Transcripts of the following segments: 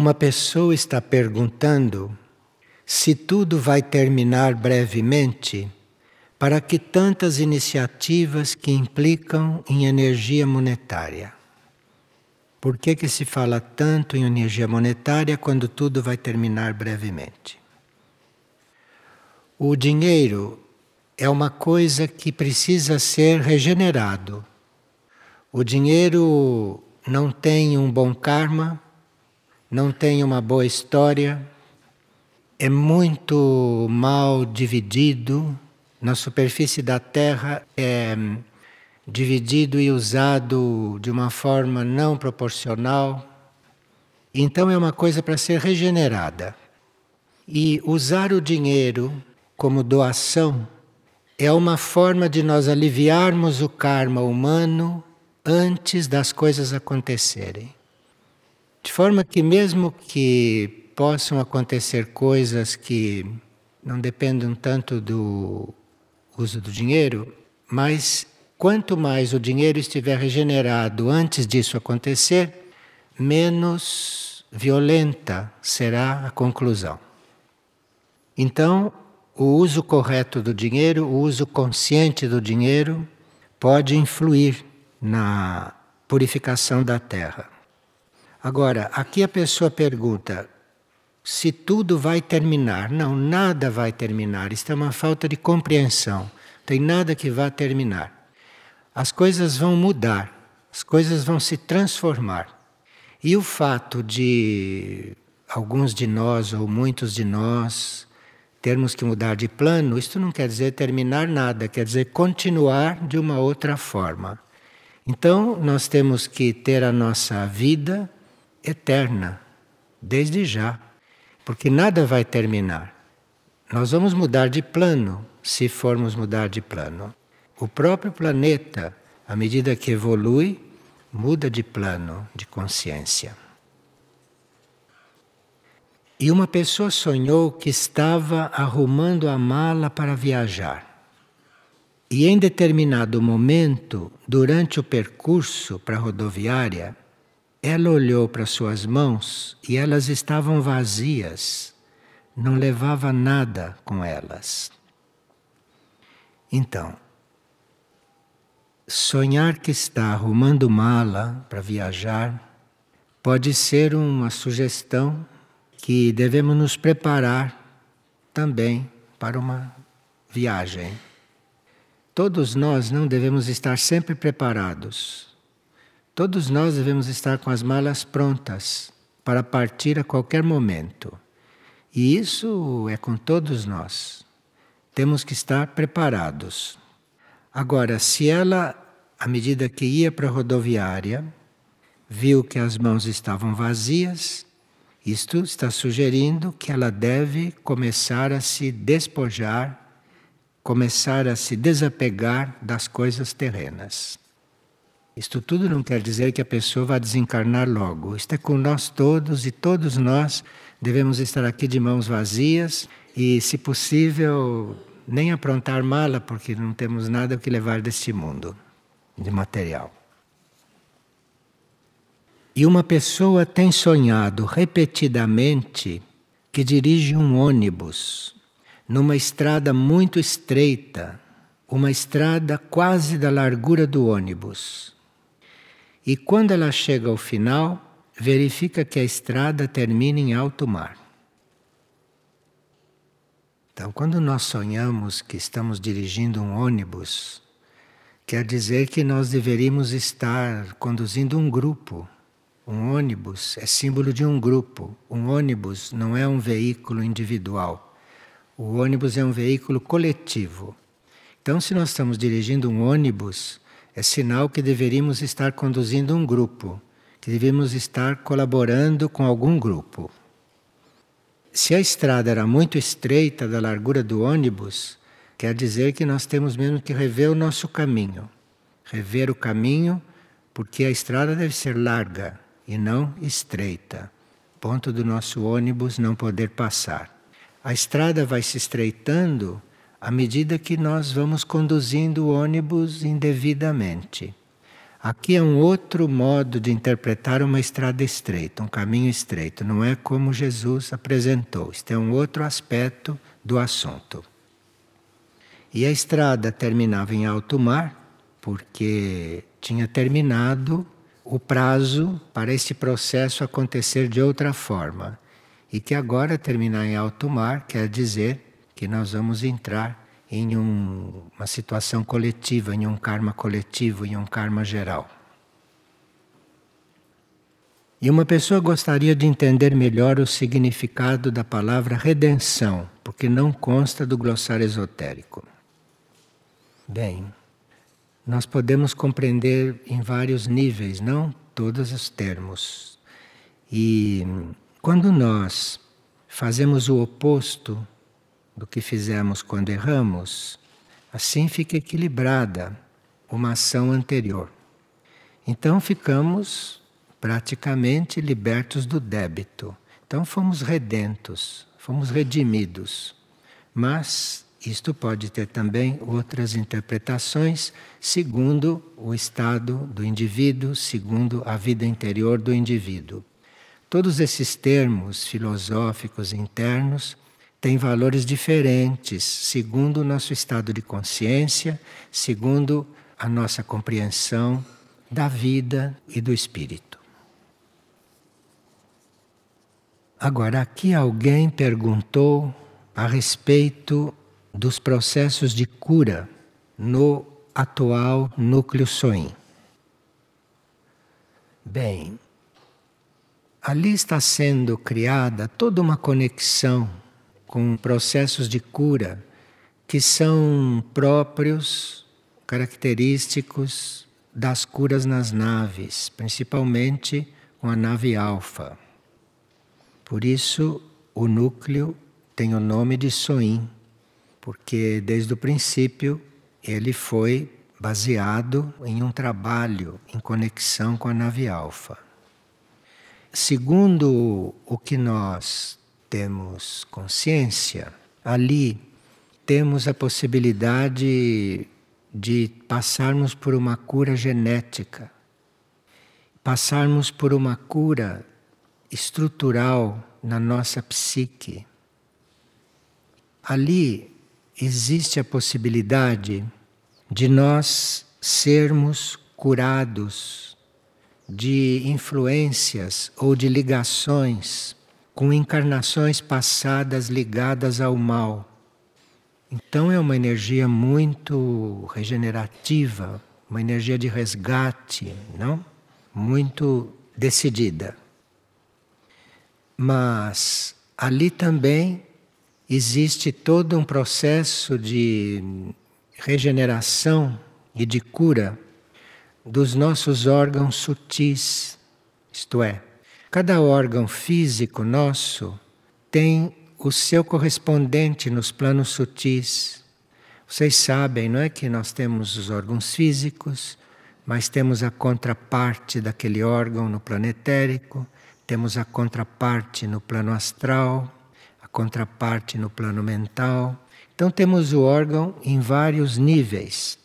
Uma pessoa está perguntando se tudo vai terminar brevemente, para que tantas iniciativas que implicam em energia monetária? Por que, que se fala tanto em energia monetária quando tudo vai terminar brevemente? O dinheiro é uma coisa que precisa ser regenerado. O dinheiro não tem um bom karma, não tem uma boa história, é muito mal dividido. Na superfície da Terra é dividido e usado de uma forma não proporcional. Então é uma coisa para ser regenerada. E usar o dinheiro como doação é uma forma de nós aliviarmos o karma humano antes das coisas acontecerem. De forma que, mesmo que possam acontecer coisas que não dependam tanto do uso do dinheiro, mas quanto mais o dinheiro estiver regenerado antes disso acontecer, menos violenta será a conclusão. Então, o uso correto do dinheiro, o uso consciente do dinheiro, pode influir na purificação da terra. Agora, aqui a pessoa pergunta se tudo vai terminar. Não, nada vai terminar. Isto é uma falta de compreensão. Tem nada que vá terminar. As coisas vão mudar, as coisas vão se transformar. E o fato de alguns de nós ou muitos de nós termos que mudar de plano, isto não quer dizer terminar nada, quer dizer continuar de uma outra forma. Então, nós temos que ter a nossa vida eterna, desde já, porque nada vai terminar. Nós vamos mudar de plano, se formos mudar de plano. O próprio planeta, à medida que evolui, muda de plano de consciência. E uma pessoa sonhou que estava arrumando a mala para viajar. E em determinado momento, durante o percurso para a rodoviária, ela olhou para suas mãos e elas estavam vazias, não levava nada com elas. Então, sonhar que está arrumando mala para viajar pode ser uma sugestão que devemos nos preparar também para uma viagem. Todos nós não devemos estar sempre preparados. Todos nós devemos estar com as malas prontas para partir a qualquer momento. E isso é com todos nós. Temos que estar preparados. Agora, se ela, à medida que ia para a rodoviária, viu que as mãos estavam vazias, isto está sugerindo que ela deve começar a se despojar, começar a se desapegar das coisas terrenas. Isto tudo não quer dizer que a pessoa vai desencarnar logo. Isto é com nós todos e todos nós devemos estar aqui de mãos vazias e, se possível, nem aprontar mala, porque não temos nada que levar deste mundo de material. E uma pessoa tem sonhado repetidamente que dirige um ônibus numa estrada muito estreita, uma estrada quase da largura do ônibus. E quando ela chega ao final, verifica que a estrada termina em alto mar. Então, quando nós sonhamos que estamos dirigindo um ônibus, quer dizer que nós deveríamos estar conduzindo um grupo um ônibus é símbolo de um grupo. Um ônibus não é um veículo individual. O ônibus é um veículo coletivo. Então, se nós estamos dirigindo um ônibus, é sinal que deveríamos estar conduzindo um grupo, que devemos estar colaborando com algum grupo. Se a estrada era muito estreita da largura do ônibus, quer dizer que nós temos mesmo que rever o nosso caminho. Rever o caminho, porque a estrada deve ser larga, e não estreita, ponto do nosso ônibus não poder passar. A estrada vai se estreitando à medida que nós vamos conduzindo o ônibus indevidamente. Aqui é um outro modo de interpretar uma estrada estreita, um caminho estreito. Não é como Jesus apresentou. Isto é um outro aspecto do assunto. E a estrada terminava em alto mar, porque tinha terminado o prazo para este processo acontecer de outra forma. E que agora terminar em alto mar quer dizer que nós vamos entrar em um, uma situação coletiva, em um karma coletivo, em um karma geral. E uma pessoa gostaria de entender melhor o significado da palavra redenção, porque não consta do glossário esotérico. Bem, nós podemos compreender em vários níveis, não todos os termos. E quando nós fazemos o oposto do que fizemos quando erramos, assim fica equilibrada uma ação anterior. Então ficamos praticamente libertos do débito. Então fomos redentos, fomos redimidos. Mas isto pode ter também outras interpretações segundo o estado do indivíduo, segundo a vida interior do indivíduo. Todos esses termos filosóficos internos tem valores diferentes segundo o nosso estado de consciência, segundo a nossa compreensão da vida e do espírito. Agora, aqui alguém perguntou a respeito dos processos de cura no atual núcleo Soin. Bem, ali está sendo criada toda uma conexão com processos de cura que são próprios, característicos das curas nas naves, principalmente com a nave Alfa. Por isso, o núcleo tem o nome de Soin, porque desde o princípio ele foi baseado em um trabalho em conexão com a nave Alfa. Segundo o que nós temos consciência, ali temos a possibilidade de passarmos por uma cura genética, passarmos por uma cura estrutural na nossa psique. Ali existe a possibilidade de nós sermos curados de influências ou de ligações com encarnações passadas ligadas ao mal. Então é uma energia muito regenerativa, uma energia de resgate, não? Muito decidida. Mas ali também existe todo um processo de regeneração e de cura dos nossos órgãos sutis, isto é, Cada órgão físico nosso tem o seu correspondente nos planos sutis. Vocês sabem, não é que nós temos os órgãos físicos, mas temos a contraparte daquele órgão no plano etérico, temos a contraparte no plano astral, a contraparte no plano mental. Então temos o órgão em vários níveis.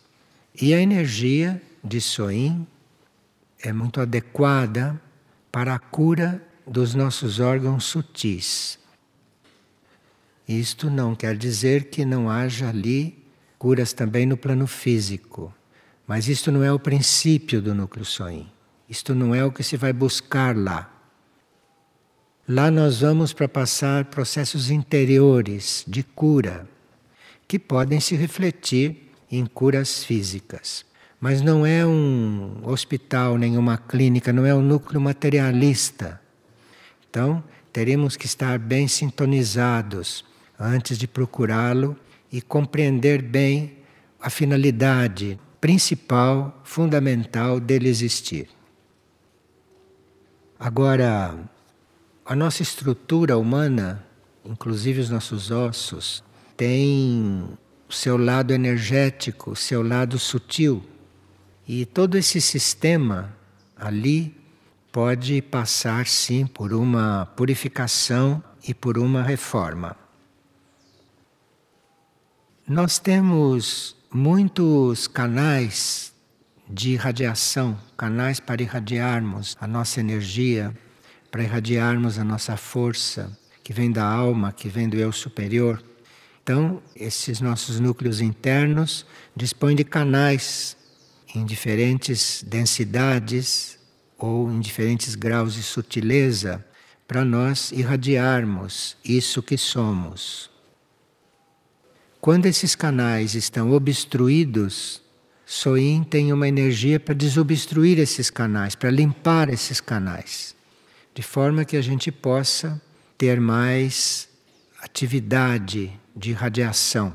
E a energia de Soin é muito adequada para a cura dos nossos órgãos sutis. Isto não quer dizer que não haja ali curas também no plano físico, mas isto não é o princípio do núcleo soin. Isto não é o que se vai buscar lá. Lá nós vamos para passar processos interiores de cura que podem se refletir em curas físicas. Mas não é um hospital, nenhuma clínica, não é um núcleo materialista. Então, teremos que estar bem sintonizados antes de procurá-lo e compreender bem a finalidade principal, fundamental dele existir. Agora, a nossa estrutura humana, inclusive os nossos ossos, tem o seu lado energético, o seu lado sutil. E todo esse sistema ali pode passar sim por uma purificação e por uma reforma. Nós temos muitos canais de radiação, canais para irradiarmos a nossa energia, para irradiarmos a nossa força, que vem da alma, que vem do eu superior. Então, esses nossos núcleos internos dispõem de canais em diferentes densidades ou em diferentes graus de sutileza para nós irradiarmos isso que somos. Quando esses canais estão obstruídos, Soin tem uma energia para desobstruir esses canais, para limpar esses canais, de forma que a gente possa ter mais atividade de radiação.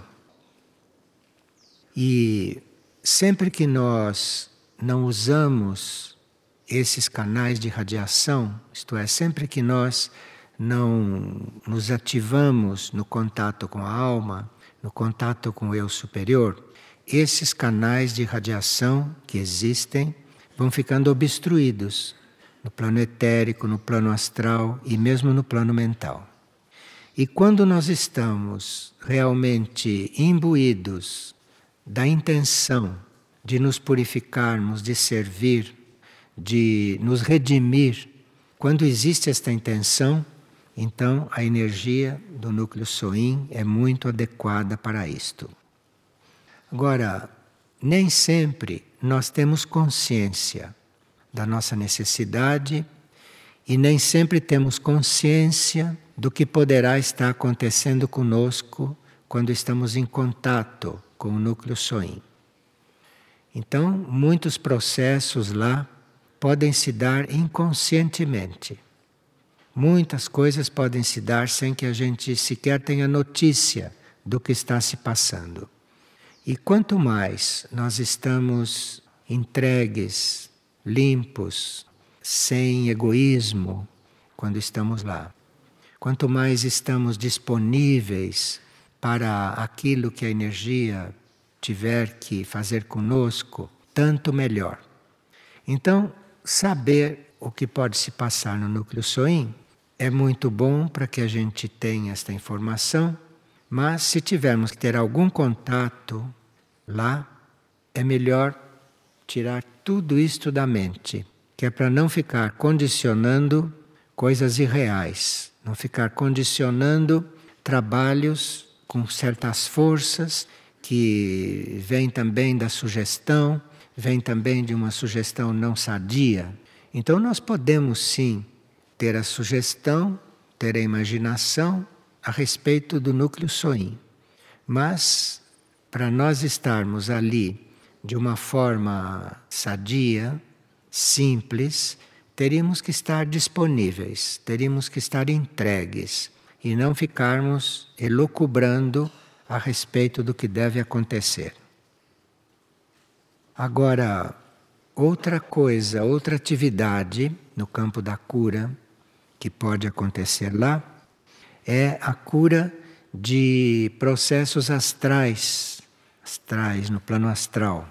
E sempre que nós não usamos esses canais de radiação, isto é, sempre que nós não nos ativamos no contato com a alma, no contato com o eu superior, esses canais de radiação que existem vão ficando obstruídos no plano etérico, no plano astral e mesmo no plano mental. E quando nós estamos realmente imbuídos da intenção de nos purificarmos, de servir, de nos redimir, quando existe esta intenção, então a energia do núcleo Soin é muito adequada para isto. Agora, nem sempre nós temos consciência da nossa necessidade e nem sempre temos consciência do que poderá estar acontecendo conosco quando estamos em contato com o núcleo Soin. Então, muitos processos lá podem se dar inconscientemente. Muitas coisas podem se dar sem que a gente sequer tenha notícia do que está se passando. E quanto mais nós estamos entregues, limpos, sem egoísmo, quando estamos lá, quanto mais estamos disponíveis para aquilo que a energia tiver que fazer conosco, tanto melhor. Então, saber o que pode se passar no núcleo Soin é muito bom para que a gente tenha esta informação mas se tivermos que ter algum contato lá, é melhor tirar tudo isto da mente, que é para não ficar condicionando coisas irreais, não ficar condicionando trabalhos com certas forças que vêm também da sugestão, vêm também de uma sugestão não sadia. Então nós podemos sim ter a sugestão, ter a imaginação, a respeito do núcleo Soin. Mas, para nós estarmos ali de uma forma sadia, simples, teríamos que estar disponíveis, teríamos que estar entregues e não ficarmos elucubrando a respeito do que deve acontecer. Agora, outra coisa, outra atividade no campo da cura que pode acontecer lá é a cura de processos astrais, astrais no plano astral,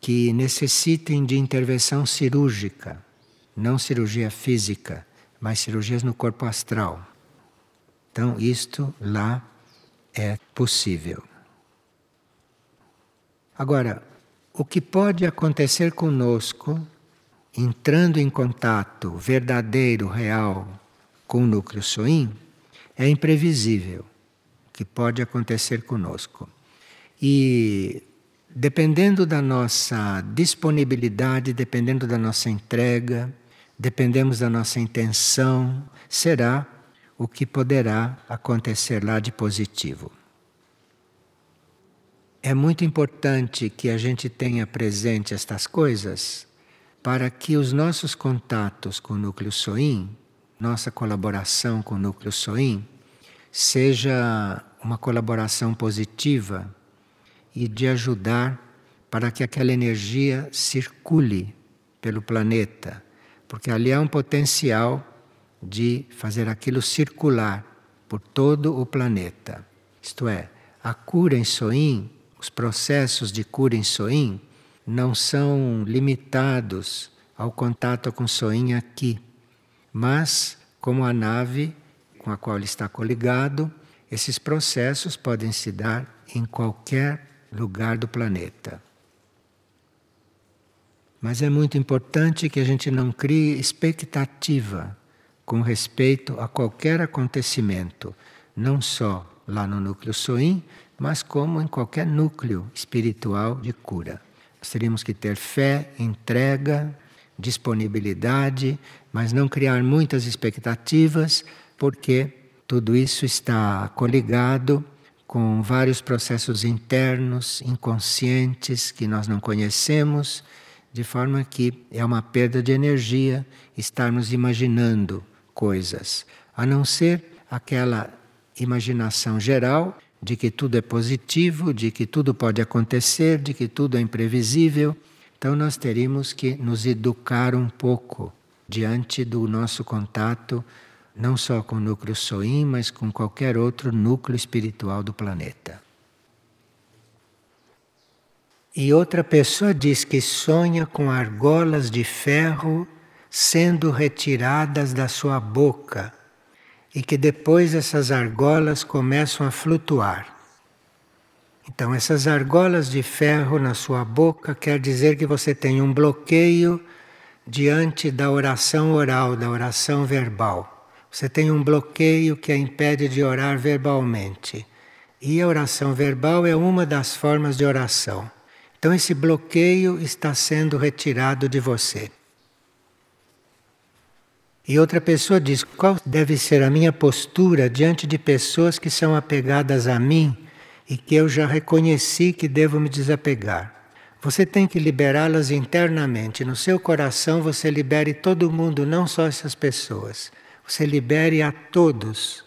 que necessitem de intervenção cirúrgica, não cirurgia física, mas cirurgias no corpo astral. Então, isto lá é possível. Agora, o que pode acontecer conosco entrando em contato verdadeiro, real com o núcleo Soin é imprevisível que pode acontecer conosco. E dependendo da nossa disponibilidade, dependendo da nossa entrega, dependemos da nossa intenção, será o que poderá acontecer lá de positivo. É muito importante que a gente tenha presente estas coisas para que os nossos contatos com o núcleo SOIM nossa colaboração com o Núcleo Soin seja uma colaboração positiva e de ajudar para que aquela energia circule pelo planeta, porque ali há um potencial de fazer aquilo circular por todo o planeta. Isto é, a cura em Soin, os processos de cura em Soin, não são limitados ao contato com Soin aqui mas, como a nave com a qual ele está coligado, esses processos podem se dar em qualquer lugar do planeta. Mas é muito importante que a gente não crie expectativa com respeito a qualquer acontecimento, não só lá no núcleo Soim, mas como em qualquer núcleo espiritual de cura. Nós teríamos que ter fé, entrega, disponibilidade, mas não criar muitas expectativas, porque tudo isso está coligado com vários processos internos, inconscientes, que nós não conhecemos, de forma que é uma perda de energia estarmos imaginando coisas, a não ser aquela imaginação geral de que tudo é positivo, de que tudo pode acontecer, de que tudo é imprevisível. Então nós teríamos que nos educar um pouco diante do nosso contato, não só com o núcleo Soim, mas com qualquer outro núcleo espiritual do planeta. E outra pessoa diz que sonha com argolas de ferro sendo retiradas da sua boca e que depois essas argolas começam a flutuar. Então, essas argolas de ferro na sua boca quer dizer que você tem um bloqueio diante da oração oral, da oração verbal. Você tem um bloqueio que a impede de orar verbalmente. E a oração verbal é uma das formas de oração. Então, esse bloqueio está sendo retirado de você. E outra pessoa diz: qual deve ser a minha postura diante de pessoas que são apegadas a mim e que eu já reconheci que devo me desapegar? Você tem que liberá-las internamente. No seu coração, você libere todo mundo, não só essas pessoas. Você libere a todos.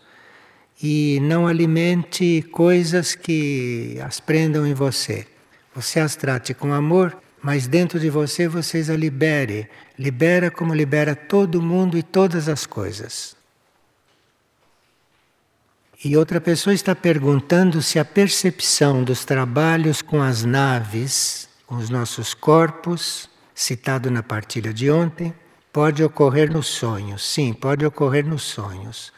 E não alimente coisas que as prendam em você. Você as trate com amor mas dentro de você vocês a libere. Libera como libera todo mundo e todas as coisas. E outra pessoa está perguntando se a percepção dos trabalhos com as naves, com os nossos corpos, citado na partilha de ontem, pode ocorrer nos sonhos. Sim, pode ocorrer nos sonhos.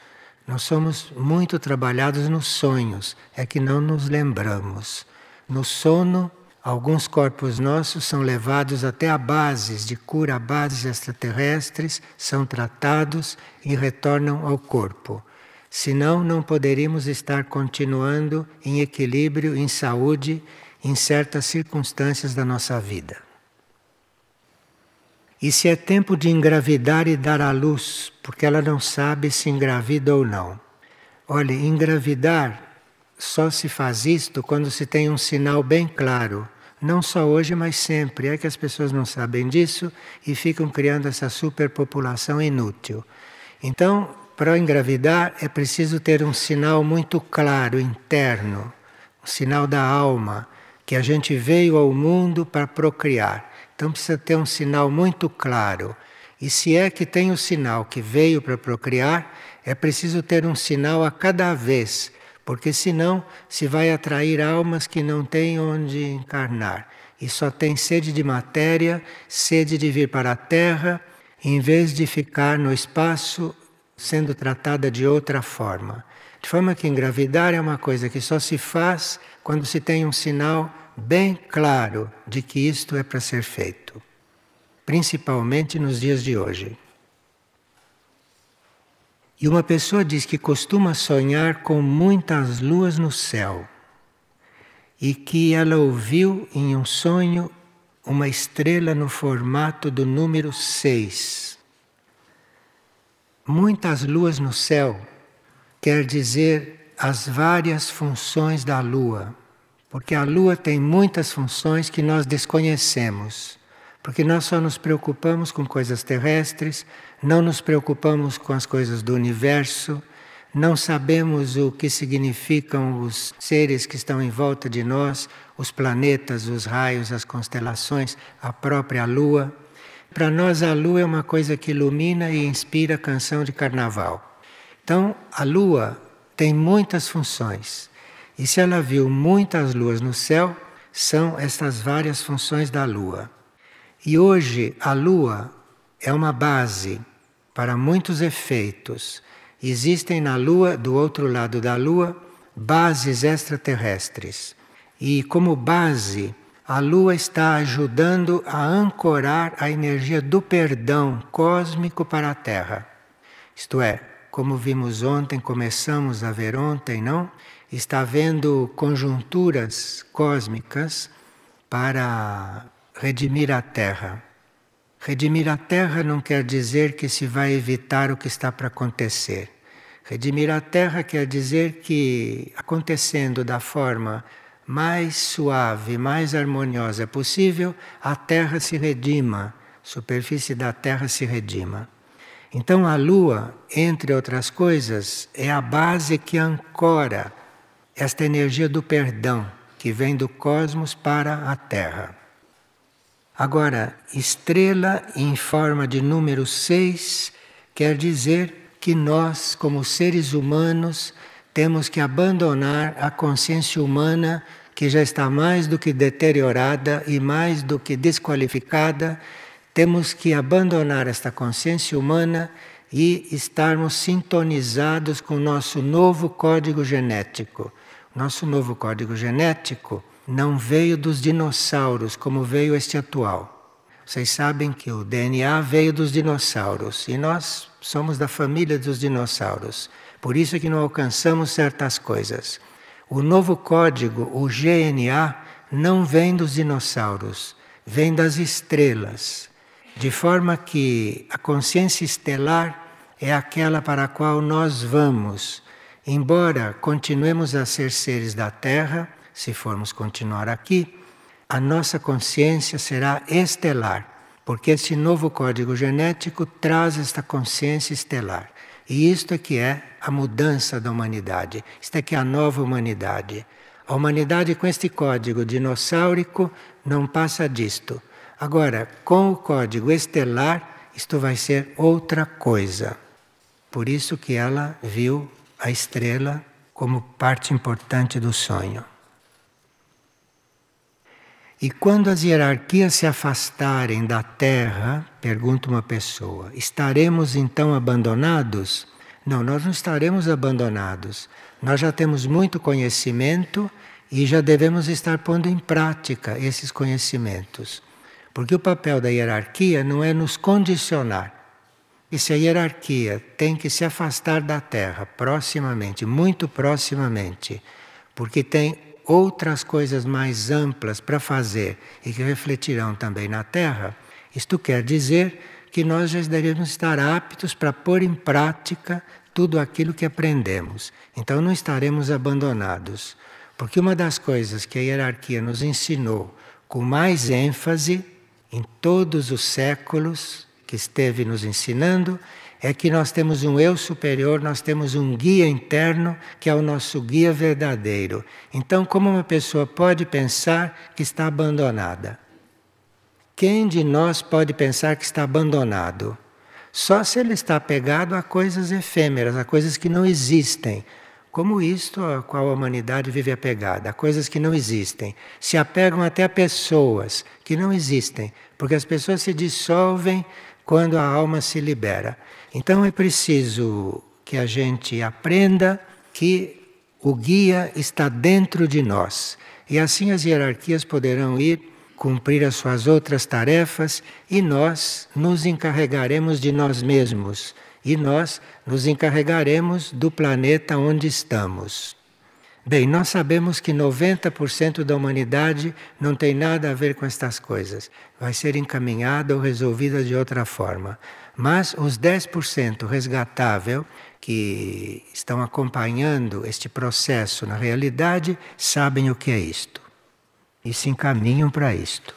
Nós somos muito trabalhados nos sonhos, é que não nos lembramos. No sono Alguns corpos nossos são levados até a bases de cura, a bases extraterrestres, são tratados e retornam ao corpo. Senão, não poderíamos estar continuando em equilíbrio, em saúde, em certas circunstâncias da nossa vida. E se é tempo de engravidar e dar à luz, porque ela não sabe se engravida ou não. Olhe, engravidar só se faz isto quando se tem um sinal bem claro não só hoje, mas sempre. É que as pessoas não sabem disso e ficam criando essa superpopulação inútil. Então, para engravidar é preciso ter um sinal muito claro, interno, um sinal da alma, que a gente veio ao mundo para procriar. Então precisa ter um sinal muito claro. E se é que tem o sinal que veio para procriar, é preciso ter um sinal a cada vez porque senão se vai atrair almas que não têm onde encarnar e só têm sede de matéria, sede de vir para a Terra, em vez de ficar no espaço sendo tratada de outra forma. De forma que engravidar é uma coisa que só se faz quando se tem um sinal bem claro de que isto é para ser feito, principalmente nos dias de hoje. E uma pessoa diz que costuma sonhar com muitas luas no céu e que ela ouviu em um sonho uma estrela no formato do número 6. Muitas luas no céu quer dizer as várias funções da lua, porque a lua tem muitas funções que nós desconhecemos. Porque nós só nos preocupamos com coisas terrestres, não nos preocupamos com as coisas do universo, não sabemos o que significam os seres que estão em volta de nós, os planetas, os raios, as constelações, a própria lua. Para nós, a lua é uma coisa que ilumina e inspira canção de carnaval. Então, a lua tem muitas funções. E se ela viu muitas luas no céu, são estas várias funções da lua. E hoje a Lua é uma base para muitos efeitos. Existem na Lua, do outro lado da Lua, bases extraterrestres. E como base, a Lua está ajudando a ancorar a energia do perdão cósmico para a Terra. Isto é, como vimos ontem, começamos a ver ontem, não? Está havendo conjunturas cósmicas para redimir a Terra. Redimir a Terra não quer dizer que se vai evitar o que está para acontecer. Redimir a Terra quer dizer que, acontecendo da forma mais suave, mais harmoniosa possível, a Terra se redima, a superfície da Terra se redima. Então a Lua, entre outras coisas, é a base que ancora esta energia do perdão que vem do cosmos para a Terra. Agora, estrela em forma de número 6 quer dizer que nós, como seres humanos, temos que abandonar a consciência humana que já está mais do que deteriorada e mais do que desqualificada. Temos que abandonar esta consciência humana e estarmos sintonizados com o nosso novo código genético. Nosso novo código genético não veio dos dinossauros como veio este atual. Vocês sabem que o DNA veio dos dinossauros e nós somos da família dos dinossauros. Por isso é que não alcançamos certas coisas. O novo código, o GNA, não vem dos dinossauros, vem das estrelas. De forma que a consciência estelar é aquela para a qual nós vamos. Embora continuemos a ser seres da Terra, se formos continuar aqui, a nossa consciência será estelar, porque esse novo código genético traz esta consciência estelar. E isto é que é a mudança da humanidade, isto é que é a nova humanidade. A humanidade com este código dinossáurico não passa disto. Agora, com o código estelar, isto vai ser outra coisa. Por isso que ela viu a estrela como parte importante do sonho. E quando as hierarquias se afastarem da Terra, pergunta uma pessoa, estaremos então abandonados? Não, nós não estaremos abandonados. Nós já temos muito conhecimento e já devemos estar pondo em prática esses conhecimentos. Porque o papel da hierarquia não é nos condicionar. E se a hierarquia tem que se afastar da Terra proximamente, muito proximamente, porque tem outras coisas mais amplas para fazer e que refletirão também na Terra, isto quer dizer que nós já devemos estar aptos para pôr em prática tudo aquilo que aprendemos. Então não estaremos abandonados. Porque uma das coisas que a hierarquia nos ensinou com mais ênfase em todos os séculos que esteve nos ensinando é que nós temos um eu superior, nós temos um guia interno que é o nosso guia verdadeiro. Então, como uma pessoa pode pensar que está abandonada? Quem de nós pode pensar que está abandonado? Só se ele está apegado a coisas efêmeras, a coisas que não existem. Como isto a qual a humanidade vive apegada, a coisas que não existem. Se apegam até a pessoas que não existem, porque as pessoas se dissolvem quando a alma se libera. Então é preciso que a gente aprenda que o guia está dentro de nós. E assim as hierarquias poderão ir cumprir as suas outras tarefas e nós nos encarregaremos de nós mesmos. E nós nos encarregaremos do planeta onde estamos. Bem, nós sabemos que 90% da humanidade não tem nada a ver com estas coisas. Vai ser encaminhada ou resolvida de outra forma. Mas os 10% resgatável que estão acompanhando este processo na realidade sabem o que é isto e se encaminham para isto.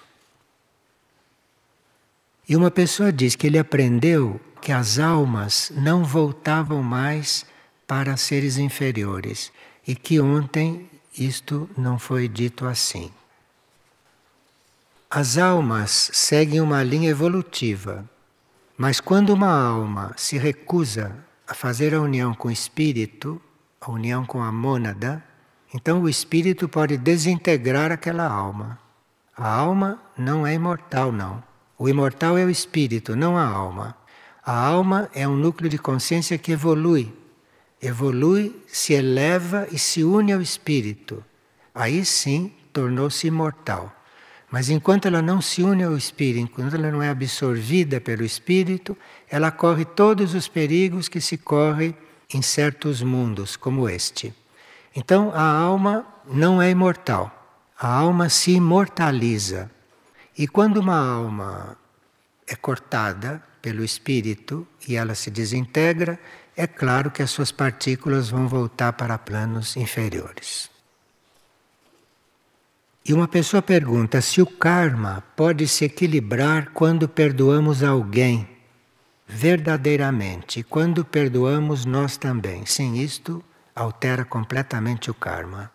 E uma pessoa diz que ele aprendeu que as almas não voltavam mais para seres inferiores e que ontem isto não foi dito assim. As almas seguem uma linha evolutiva, mas quando uma alma se recusa a fazer a união com o espírito, a união com a mônada, então o espírito pode desintegrar aquela alma. A alma não é imortal, não. O imortal é o espírito, não a alma. A alma é um núcleo de consciência que evolui evolui, se eleva e se une ao espírito. Aí sim tornou-se imortal. Mas enquanto ela não se une ao espírito, enquanto ela não é absorvida pelo espírito, ela corre todos os perigos que se corre em certos mundos como este. Então a alma não é imortal. A alma se imortaliza. E quando uma alma é cortada pelo espírito e ela se desintegra, é claro que as suas partículas vão voltar para planos inferiores. E uma pessoa pergunta se o karma pode se equilibrar quando perdoamos alguém verdadeiramente, quando perdoamos nós também. Sim, isto altera completamente o karma.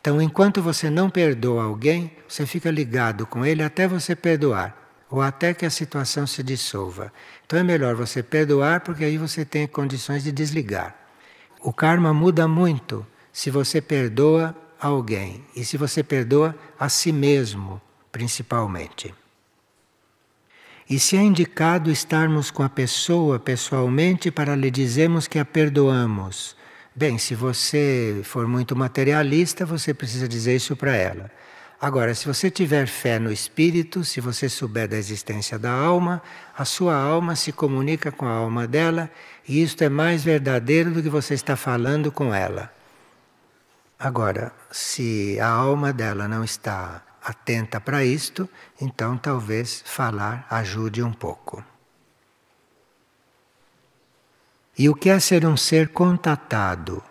Então, enquanto você não perdoa alguém, você fica ligado com ele até você perdoar, ou até que a situação se dissolva. Então é melhor você perdoar, porque aí você tem condições de desligar. O karma muda muito se você perdoa alguém e se você perdoa a si mesmo, principalmente. E se é indicado estarmos com a pessoa pessoalmente para lhe dizermos que a perdoamos. Bem, se você for muito materialista, você precisa dizer isso para ela. Agora, se você tiver fé no espírito, se você souber da existência da alma, a sua alma se comunica com a alma dela e isto é mais verdadeiro do que você está falando com ela. Agora, se a alma dela não está atenta para isto, então talvez falar ajude um pouco. E o que é ser um ser contatado?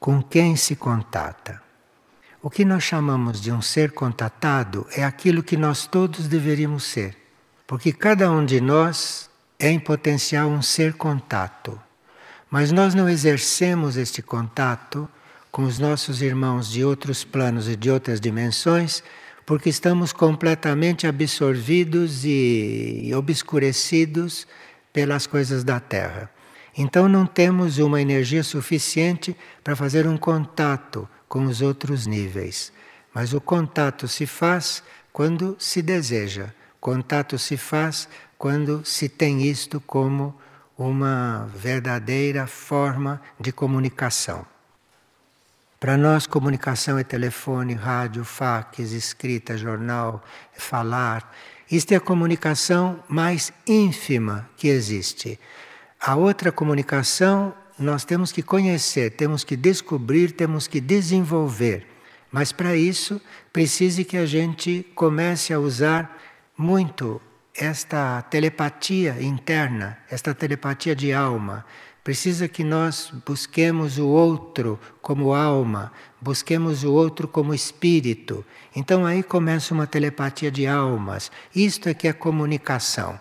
Com quem se contata? O que nós chamamos de um ser contatado é aquilo que nós todos deveríamos ser, porque cada um de nós é em potencial um ser contato. Mas nós não exercemos este contato com os nossos irmãos de outros planos e de outras dimensões, porque estamos completamente absorvidos e obscurecidos pelas coisas da Terra. Então não temos uma energia suficiente para fazer um contato com os outros níveis. Mas o contato se faz quando se deseja. Contato se faz quando se tem isto como uma verdadeira forma de comunicação. Para nós, comunicação é telefone, rádio, fax, escrita, jornal, falar. Isto é a comunicação mais ínfima que existe. A outra comunicação nós temos que conhecer, temos que descobrir, temos que desenvolver. Mas para isso, precisa que a gente comece a usar muito esta telepatia interna, esta telepatia de alma, Precisa que nós busquemos o outro como alma, busquemos o outro como espírito. Então aí começa uma telepatia de almas. Isto é que é comunicação.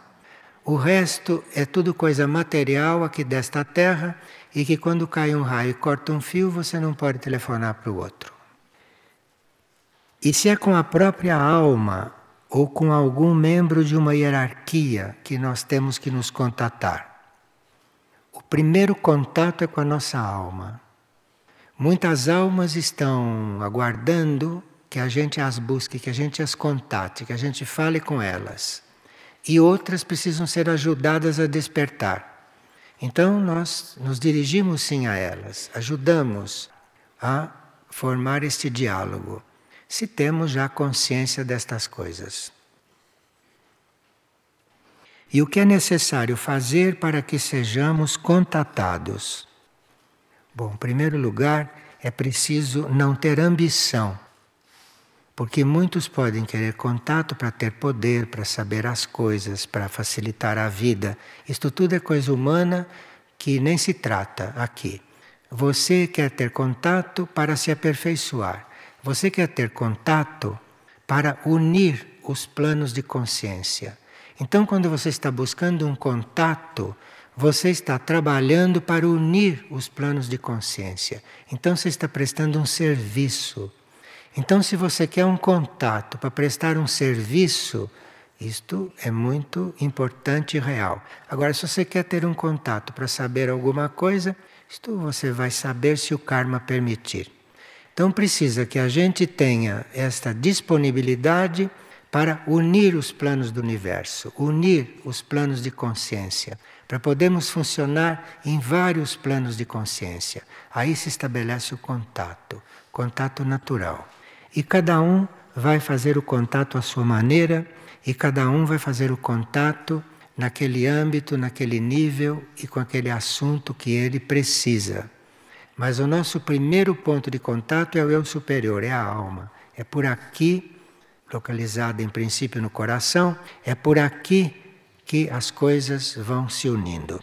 O resto é tudo coisa material aqui desta terra e que quando cai um raio e corta um fio, você não pode telefonar para o outro. E se é com a própria alma ou com algum membro de uma hierarquia que nós temos que nos contatar? primeiro contato é com a nossa alma. Muitas almas estão aguardando que a gente as busque, que a gente as contate, que a gente fale com elas. E outras precisam ser ajudadas a despertar. Então nós nos dirigimos sim a elas, ajudamos a formar este diálogo, se temos já consciência destas coisas. E o que é necessário fazer para que sejamos contatados? Bom, em primeiro lugar, é preciso não ter ambição. Porque muitos podem querer contato para ter poder, para saber as coisas, para facilitar a vida. Isto tudo é coisa humana que nem se trata aqui. Você quer ter contato para se aperfeiçoar. Você quer ter contato para unir os planos de consciência. Então, quando você está buscando um contato, você está trabalhando para unir os planos de consciência. Então, você está prestando um serviço. Então, se você quer um contato para prestar um serviço, isto é muito importante e real. Agora, se você quer ter um contato para saber alguma coisa, isto você vai saber se o karma permitir. Então, precisa que a gente tenha esta disponibilidade para unir os planos do universo, unir os planos de consciência, para podermos funcionar em vários planos de consciência. Aí se estabelece o contato, contato natural. E cada um vai fazer o contato à sua maneira e cada um vai fazer o contato naquele âmbito, naquele nível e com aquele assunto que ele precisa. Mas o nosso primeiro ponto de contato é o eu superior, é a alma. É por aqui, localizada em princípio no coração, é por aqui que as coisas vão se unindo.